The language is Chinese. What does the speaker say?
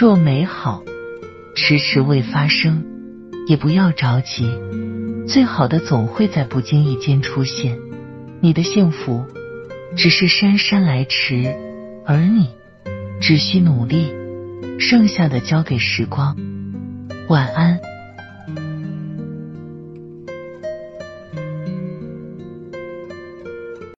若美好迟迟未发生也不要着急最好的总会在不经意间出现。你的幸福只是姗姗来迟而你只需努力剩下的交给时光。晚安。